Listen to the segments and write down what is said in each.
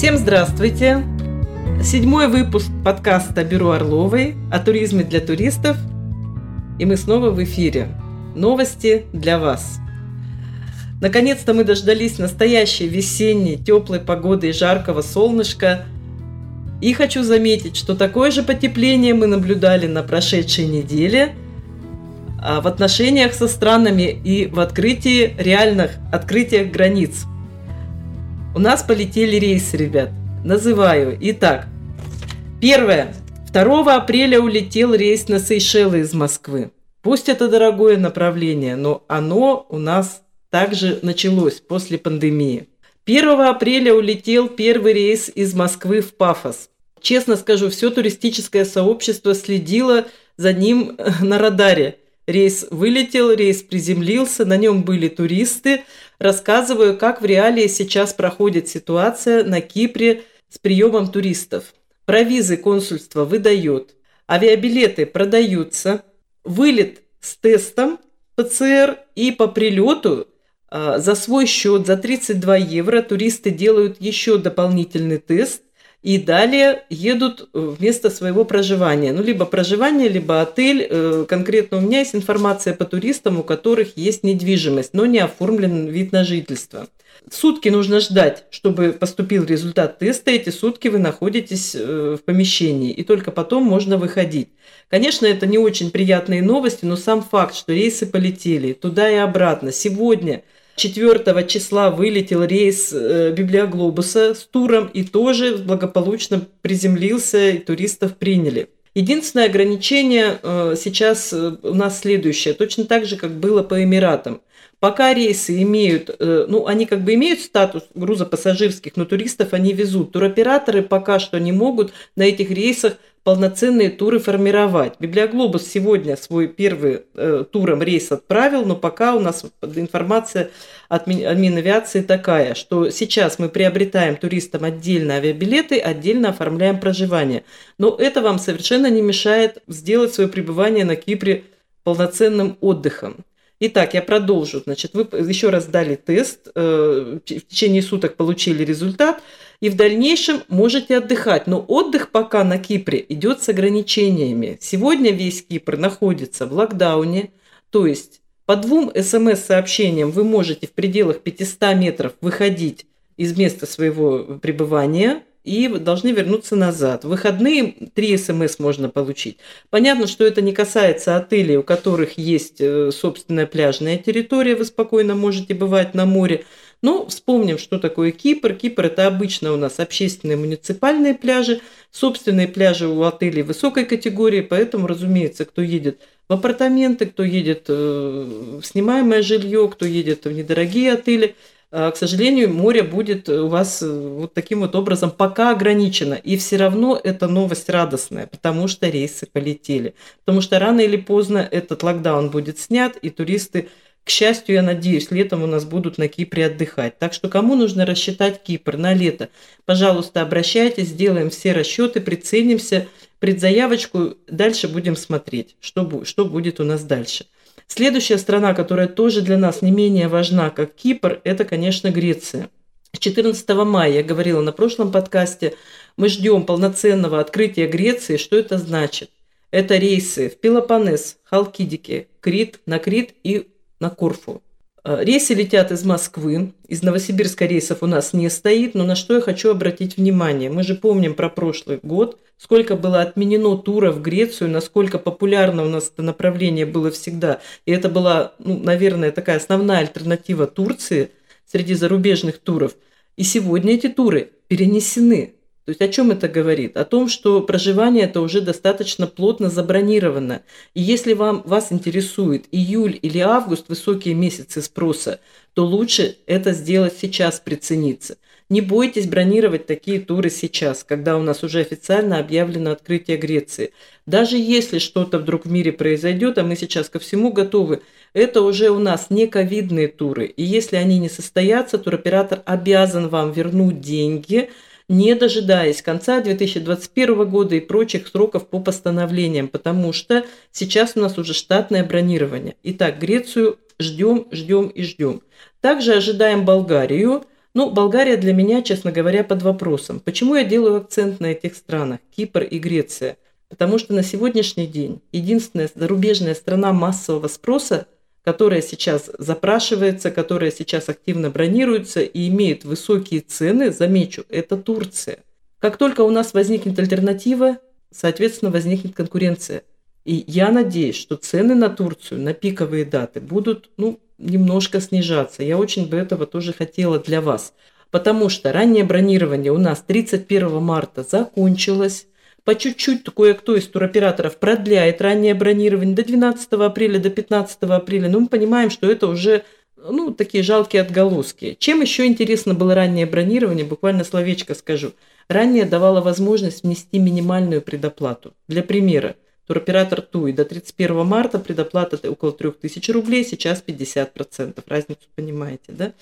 Всем здравствуйте! Седьмой выпуск подкаста «Бюро Орловой» о туризме для туристов. И мы снова в эфире. Новости для вас. Наконец-то мы дождались настоящей весенней теплой погоды и жаркого солнышка. И хочу заметить, что такое же потепление мы наблюдали на прошедшей неделе а, в отношениях со странами и в открытии реальных открытиях границ. У нас полетели рейсы, ребят. Называю. Итак, первое. 2 апреля улетел рейс на Сейшелы из Москвы. Пусть это дорогое направление, но оно у нас также началось после пандемии. 1 апреля улетел первый рейс из Москвы в Пафос. Честно скажу, все туристическое сообщество следило за ним на радаре. Рейс вылетел, рейс приземлился, на нем были туристы. Рассказываю, как в реалии сейчас проходит ситуация на Кипре с приемом туристов. Про визы консульство выдает, авиабилеты продаются, вылет с тестом ПЦР и по прилету а, за свой счет, за 32 евро туристы делают еще дополнительный тест и далее едут вместо своего проживания. Ну, либо проживание, либо отель. Э, конкретно у меня есть информация по туристам, у которых есть недвижимость, но не оформлен вид на жительство. Сутки нужно ждать, чтобы поступил результат теста. Эти сутки вы находитесь э, в помещении, и только потом можно выходить. Конечно, это не очень приятные новости, но сам факт, что рейсы полетели туда и обратно. Сегодня 4 числа вылетел рейс э, Библиоглобуса с туром и тоже благополучно приземлился, и туристов приняли. Единственное ограничение э, сейчас э, у нас следующее, точно так же, как было по Эмиратам. Пока рейсы имеют, ну, они как бы имеют статус грузопассажирских, но туристов они везут. Туроператоры пока что не могут на этих рейсах полноценные туры формировать. Библиоглобус сегодня свой первый э, туром рейс отправил, но пока у нас информация от Минавиации такая, что сейчас мы приобретаем туристам отдельно авиабилеты, отдельно оформляем проживание. Но это вам совершенно не мешает сделать свое пребывание на Кипре полноценным отдыхом. Итак, я продолжу. Значит, вы еще раз дали тест, э, в течение суток получили результат, и в дальнейшем можете отдыхать. Но отдых пока на Кипре идет с ограничениями. Сегодня весь Кипр находится в локдауне, то есть по двум смс-сообщениям вы можете в пределах 500 метров выходить из места своего пребывания – и должны вернуться назад. В выходные три смс можно получить. Понятно, что это не касается отелей, у которых есть э, собственная пляжная территория, вы спокойно можете бывать на море. Но вспомним, что такое Кипр. Кипр – это обычно у нас общественные муниципальные пляжи, собственные пляжи у отелей высокой категории, поэтому, разумеется, кто едет в апартаменты, кто едет э, в снимаемое жилье, кто едет в недорогие отели – к сожалению, море будет у вас э, вот таким вот образом пока ограничено. И все равно это новость радостная, потому что рейсы полетели. Потому что рано или поздно этот локдаун будет снят, и туристы, к счастью, я надеюсь, летом у нас будут на Кипре отдыхать. Так что кому нужно рассчитать Кипр на лето, пожалуйста, обращайтесь, сделаем все расчеты, приценимся, предзаявочку, дальше будем смотреть, что, что будет у нас дальше. Следующая страна, которая тоже для нас не менее важна, как Кипр, это, конечно, Греция. 14 мая, я говорила на прошлом подкасте, мы ждем полноценного открытия Греции. Что это значит? Это рейсы в Пелопоннес, Халкидики, Крит, на Крит и на Корфу. Э, рейсы летят из Москвы, из Новосибирска рейсов у нас не стоит, но на что я хочу обратить внимание. Мы же помним про прошлый год, сколько было отменено туров в Грецию, насколько популярно у нас это направление было всегда. И это была, ну, наверное, такая основная альтернатива Турции среди зарубежных туров. И сегодня эти туры перенесены то есть о чем это говорит? О том, что проживание это уже достаточно плотно забронировано. И если вам, вас интересует июль или август, высокие месяцы спроса, то лучше это сделать сейчас, прицениться. Не бойтесь бронировать такие туры сейчас, когда у нас уже официально объявлено открытие Греции. Даже если что-то вдруг в мире произойдет, а мы сейчас ко всему готовы, это уже у нас не ковидные туры. И если они не состоятся, туроператор обязан вам вернуть деньги – не дожидаясь конца 2021 года и прочих сроков по постановлениям, потому что сейчас у нас уже штатное бронирование. Итак, Грецию ждем, ждем и ждем. Также ожидаем Болгарию, Ну, Болгария для меня, честно говоря, под вопросом. Почему я делаю акцент на этих странах, Кипр и Греция? Потому что на сегодняшний день единственная зарубежная страна массового спроса, которая сейчас запрашивается, которая сейчас активно бронируется и имеет высокие цены, замечу, это Турция. Как только у нас возникнет альтернатива, соответственно, возникнет конкуренция. И я надеюсь, что цены на Турцию на пиковые даты будут ну, немножко снижаться. Я очень бы этого тоже хотела для вас. Потому что раннее бронирование у нас 31 марта закончилось. По чуть-чуть кое-кто из туроператоров продляет раннее бронирование до 12 апреля, до 15 апреля. Но мы понимаем, что это уже ну, такие жалкие отголоски. Чем еще интересно было раннее бронирование, буквально словечко скажу. Ранее давало возможность внести минимальную предоплату. Для примера, туроператор ТУИ до 31 марта предоплата около 3000 рублей, сейчас 50%. Разницу понимаете, да?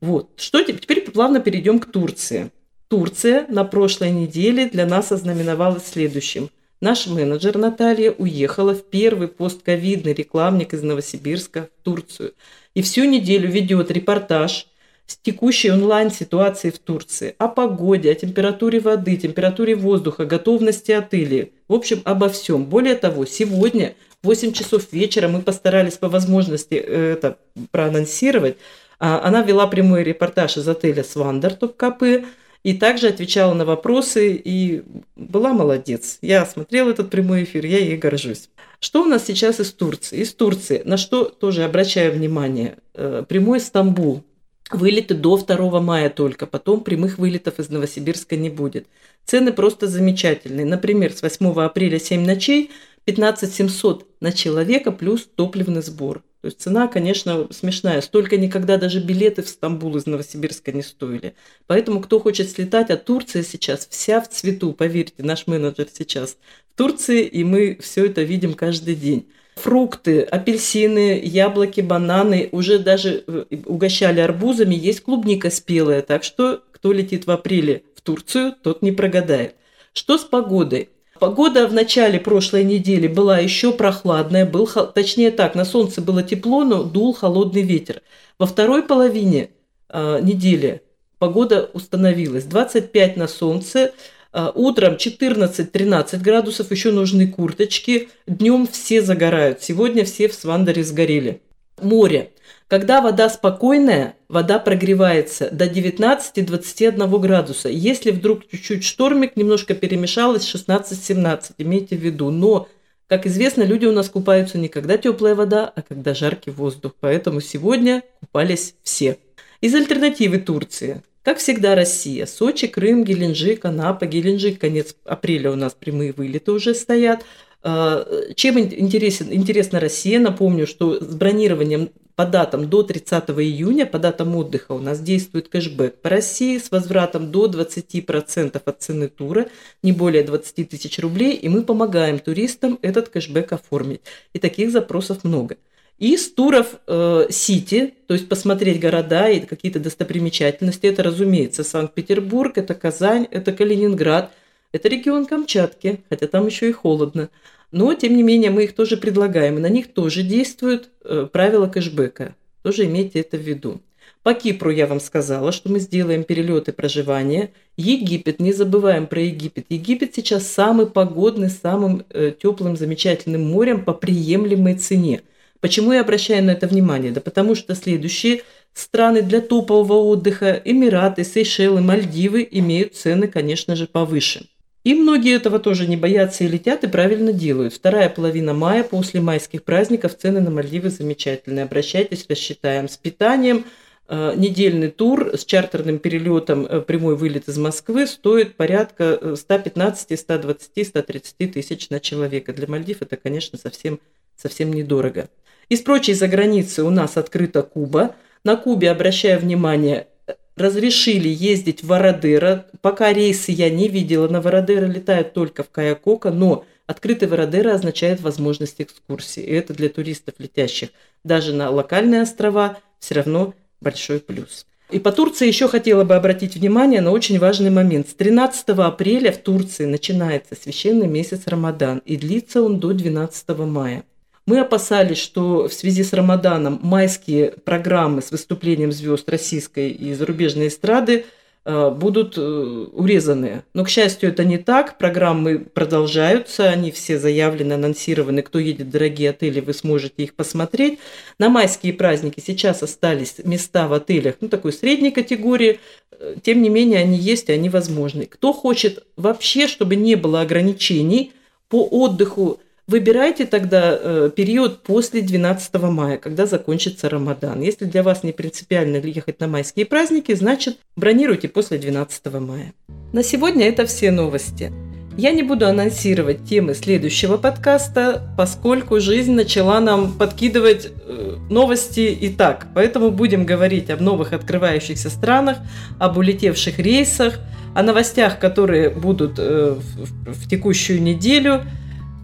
Вот. Что теперь плавно перейдем к Турции. Турция на прошлой неделе для нас ознаменовалась следующим. Наш менеджер Наталья уехала в первый постковидный рекламник из Новосибирска в Турцию. И всю неделю ведет репортаж с текущей онлайн-ситуацией в Турции, о погоде, о температуре воды, температуре воздуха, готовности отелей. В общем, обо всем. Более того, сегодня в 8 часов вечера мы постарались по возможности э, это проанонсировать. А, она вела прямой репортаж из отеля «Свандер» Топкапы, и также отвечала на вопросы, и была молодец. Я смотрела этот прямой эфир, я ей горжусь. Что у нас сейчас из Турции? Из Турции, на что тоже обращаю внимание, э, прямой Стамбул. Вылеты до 2 мая только, потом прямых вылетов из Новосибирска не будет. Цены просто замечательные. Например, с 8 апреля 7 ночей 15 700 на человека плюс топливный сбор. То есть цена, конечно, смешная. Столько никогда даже билеты в Стамбул из Новосибирска не стоили. Поэтому, кто хочет слетать, а Турция сейчас вся в цвету, поверьте, наш менеджер сейчас в Турции, и мы все это видим каждый день. Фрукты, апельсины, яблоки, бананы, уже даже э, угощали арбузами, есть клубника спелая, так что кто летит в апреле в Турцию, тот не прогадает. Что с погодой? Погода в начале прошлой недели была еще прохладная, был, точнее так, на солнце было тепло, но дул холодный ветер. Во второй половине э, недели погода установилась. 25 на солнце, э, утром 14-13 градусов, еще нужны курточки, днем все загорают. Сегодня все в Свандере сгорели. Море. Когда вода спокойная, вода прогревается до 19-21 градуса. Если вдруг чуть-чуть штормик, немножко перемешалось, 16-17, имейте в виду. Но, как известно, люди у нас купаются не когда теплая вода, а когда жаркий воздух. Поэтому сегодня купались все. Из альтернативы Турции. Как всегда, Россия. Сочи, Крым, Геленджик, Анапа. Геленджик, конец апреля у нас прямые вылеты уже стоят. А, чем интересен, интересна Россия? Напомню, что с бронированием по датам до 30 июня, по датам отдыха у нас действует кэшбэк по России с возвратом до 20% от цены тура, не более 20 тысяч рублей, и мы помогаем туристам этот кэшбэк оформить. И таких запросов много. И туров э, Сити, то есть посмотреть города и какие-то достопримечательности, это, разумеется, Санкт-Петербург, это Казань, это Калининград, это регион Камчатки, хотя там еще и холодно – но, тем не менее, мы их тоже предлагаем, и на них тоже действуют э, правила кэшбэка. Тоже имейте это в виду. По Кипру я вам сказала, что мы сделаем перелеты проживания. Египет, не забываем про Египет. Египет сейчас самый погодный, самым э, теплым, замечательным морем по приемлемой цене. Почему я обращаю на это внимание? Да потому что следующие страны для топового отдыха, Эмираты, Сейшелы, Мальдивы имеют цены, конечно же, повыше. И многие этого тоже не боятся и летят, и правильно делают. Вторая половина мая, после майских праздников, цены на Мальдивы замечательные. Обращайтесь, рассчитаем. С питанием э, недельный тур с чартерным перелетом э, прямой вылет из Москвы стоит порядка 115, 120, 130 тысяч на человека. Для Мальдив это, конечно, совсем, совсем недорого. Из прочей заграницы у нас открыта Куба. На Кубе, обращаю внимание, разрешили ездить в Вородеро. Пока рейсы я не видела, на Вородеро летают только в Каякока, но открытый Вородеро означает возможность экскурсии. И это для туристов, летящих даже на локальные острова, все равно большой плюс. И по Турции еще хотела бы обратить внимание на очень важный момент. С 13 апреля в Турции начинается священный месяц Рамадан, и длится он до 12 мая. Мы опасались, что в связи с Рамаданом майские программы с выступлением звезд российской и зарубежной эстрады Э, будут э, урезаны. Но, к счастью, это не так. Программы продолжаются, они все заявлены, анонсированы. Кто едет в дорогие отели, вы сможете их посмотреть. На майские праздники сейчас остались места в отелях, ну, такой средней категории. Э, тем не менее, они есть, и они возможны. Кто хочет вообще, чтобы не было ограничений по отдыху Выбирайте тогда э, период после 12 мая, когда закончится Рамадан. Если для вас не принципиально ехать на майские праздники, значит бронируйте после 12 мая. На сегодня это все новости. Я не буду анонсировать темы следующего подкаста, поскольку жизнь начала нам подкидывать э, новости и так. Поэтому будем говорить об новых открывающихся странах, об улетевших рейсах, о новостях, которые будут э, в, в текущую неделю –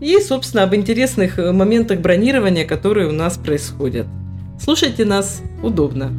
и, собственно, об интересных э, моментах бронирования, которые у нас происходят. Слушайте нас удобно.